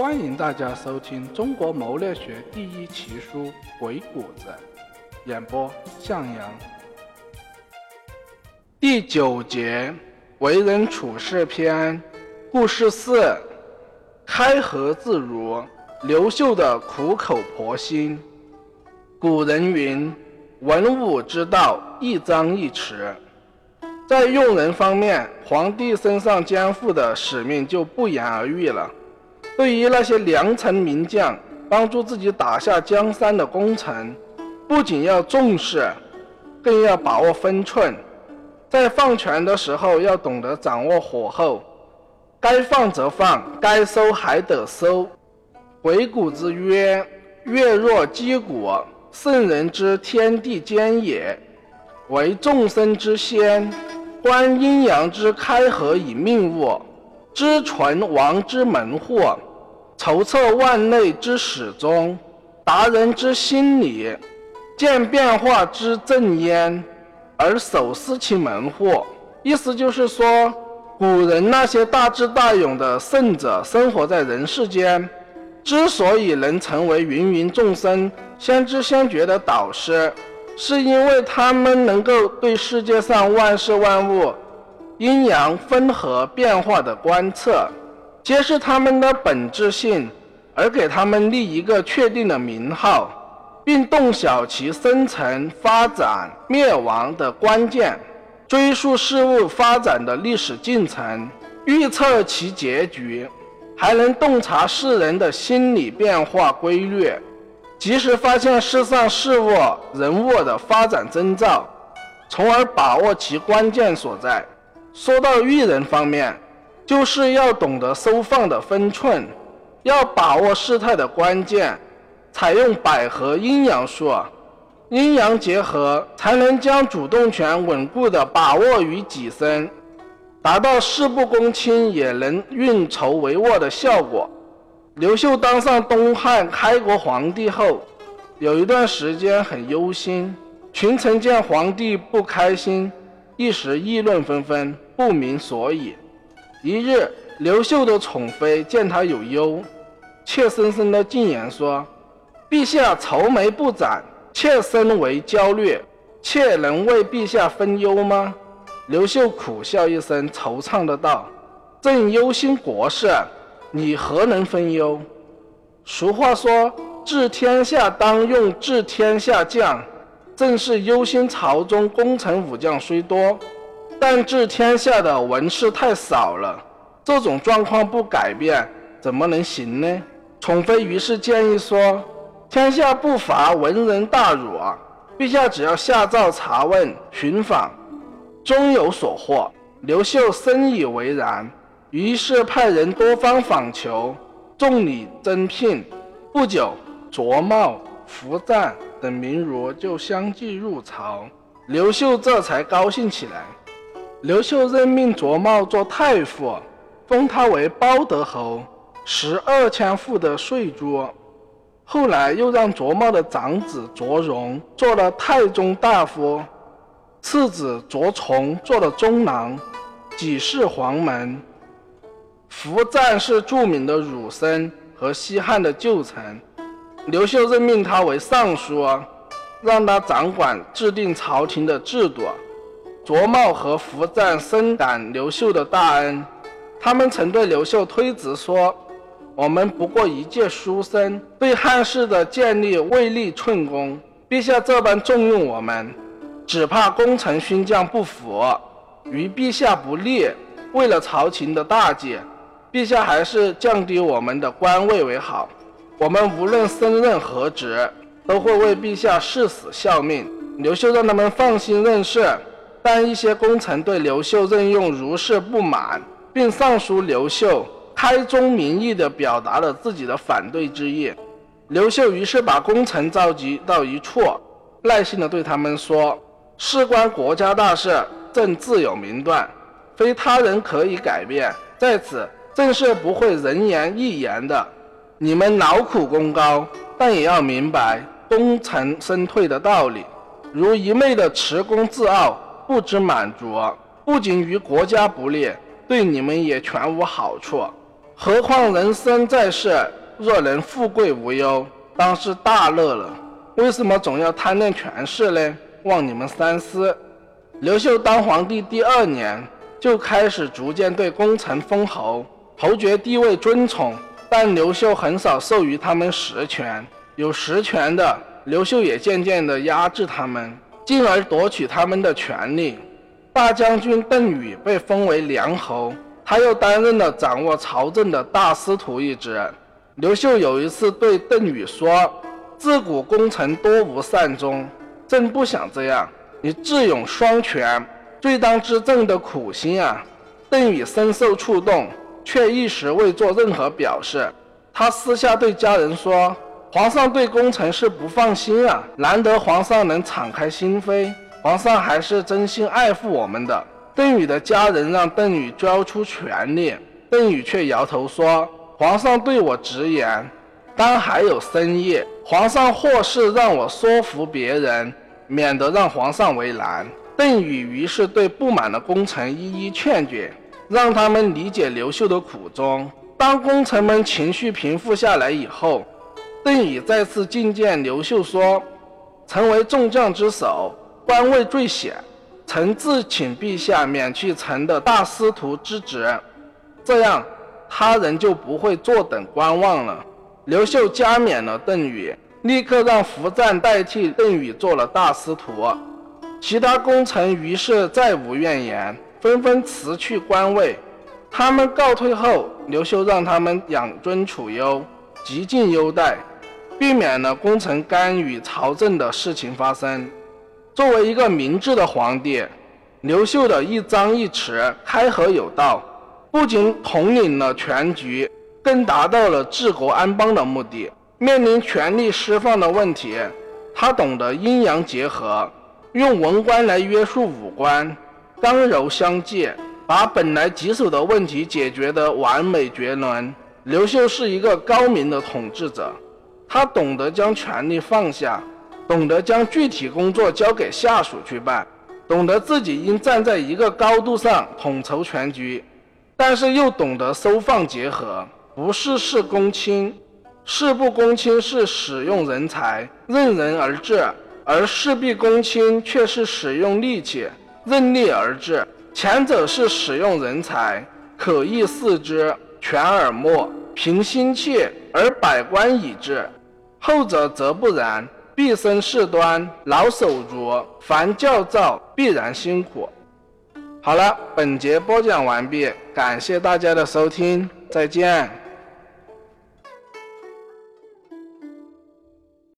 欢迎大家收听中国谋略学第一奇书《鬼谷子》，演播向阳。第九节为人处事篇，故事四：开合自如。刘秀的苦口婆心。古人云：“文武之道，一张一弛。”在用人方面，皇帝身上肩负的使命就不言而喻了。对于那些良臣名将，帮助自己打下江山的功臣，不仅要重视，更要把握分寸。在放权的时候，要懂得掌握火候，该放则放，该收还得收。鬼谷子曰：“月若击鼓，圣人之天地间也，为众生之先，观阴阳之开合以命物，知存亡之门户。”筹策万类之始终，达人之心理，见变化之正焉，而守思其门户。意思就是说，古人那些大智大勇的圣者，生活在人世间，之所以能成为芸芸众生先知先觉的导师，是因为他们能够对世界上万事万物阴阳分合变化的观测。揭示他们的本质性，而给他们立一个确定的名号，并洞晓其生成、发展、灭亡的关键，追溯事物发展的历史进程，预测其结局，还能洞察世人的心理变化规律，及时发现世上事物、人物的发展征兆，从而把握其关键所在。说到育人方面。就是要懂得收放的分寸，要把握事态的关键，采用百合阴阳术，阴阳结合才能将主动权稳固地把握于己身，达到事不躬亲也能运筹帷幄的效果。刘秀当上东汉开国皇帝后，有一段时间很忧心，群臣见皇帝不开心，一时议论纷纷，不明所以。一日，刘秀的宠妃见他有忧，怯生生的进言说：“陛下愁眉不展，妾身为焦虑，妾能为陛下分忧吗？”刘秀苦笑一声，惆怅的道：“朕忧心国事，你何能分忧？”俗话说：“治天下当用治天下将。”正是忧心朝中功臣武将虽多。但治天下的文士太少了，这种状况不改变怎么能行呢？宠妃于是建议说：“天下不乏文人大儒啊，陛下只要下诏查问寻访，终有所获。”刘秀深以为然，于是派人多方访求，众里征聘。不久，卓茂、苻赞等名儒就相继入朝，刘秀这才高兴起来。刘秀任命卓茂做太傅，封他为包德侯，十二千户的税租。后来又让卓茂的长子卓荣做了太中大夫，次子卓崇做了中郎，几世黄门。苻赞是著名的儒生和西汉的旧臣，刘秀任命他为尚书，让他掌管制定朝廷的制度。卓茂和福赞深感刘秀的大恩，他们曾对刘秀推辞说：“我们不过一介书生，对汉室的建立未立寸功。陛下这般重用我们，只怕功臣勋将不服，于陛下不利。为了朝廷的大计，陛下还是降低我们的官位为好。我们无论升任何职，都会为陛下誓死效命。”刘秀让他们放心任事。但一些功臣对刘秀任用如是不满，并上书刘秀，开宗明义地表达了自己的反对之意。刘秀于是把功臣召集到一处，耐心地对他们说：“事关国家大事，朕自有明断，非他人可以改变。在此，朕是不会人言亦言的。你们劳苦功高，但也要明白功成身退的道理。如一昧的持功自傲。”不知满足，不仅于国家不利，对你们也全无好处。何况人生在世，若能富贵无忧，当是大乐了。为什么总要贪恋权势呢？望你们三思。刘秀当皇帝第二年，就开始逐渐对功臣封侯，侯爵地位尊崇，但刘秀很少授予他们实权。有实权的，刘秀也渐渐地压制他们，进而夺取他们的权利。大将军邓禹被封为梁侯，他又担任了掌握朝政的大司徒一职。刘秀有一次对邓禹说：“自古功臣多无善终，朕不想这样。你智勇双全，最当知朕的苦心啊！”邓禹深受触动，却一时未做任何表示。他私下对家人说。皇上对功臣是不放心啊，难得皇上能敞开心扉，皇上还是真心爱护我们的。邓禹的家人让邓禹交出权力，邓禹却摇头说：“皇上对我直言，当还有深意。皇上或是让我说服别人，免得让皇上为难。”邓禹于是对不满的功臣一一劝解，让他们理解刘秀的苦衷。当功臣们情绪平复下来以后，邓禹再次觐见刘秀，说：“臣为众将之首，官位最显，臣自请陛下免去臣的大司徒之职，这样他人就不会坐等观望了。”刘秀加冕了邓禹，立刻让伏赞代替邓禹做了大司徒，其他功臣于是再无怨言，纷纷辞去官位。他们告退后，刘秀让他们养尊处优，极尽优待。避免了功臣干预朝政的事情发生。作为一个明智的皇帝，刘秀的一张一弛、开河有道，不仅统领了全局，更达到了治国安邦的目的。面临权力释放的问题，他懂得阴阳结合，用文官来约束武官，刚柔相济，把本来棘手的问题解决得完美绝伦。刘秀是一个高明的统治者。他懂得将权力放下，懂得将具体工作交给下属去办，懂得自己应站在一个高度上统筹全局，但是又懂得收放结合，不事事公卿。事不公卿是使用人才，任人而治；而事必公卿却是使用力气，任力而治。前者是使用人才，可意四肢，全耳目，凭心气，而百官以治。后者则不然，必生事端，老手足，凡教造，必然辛苦。好了，本节播讲完毕，感谢大家的收听，再见。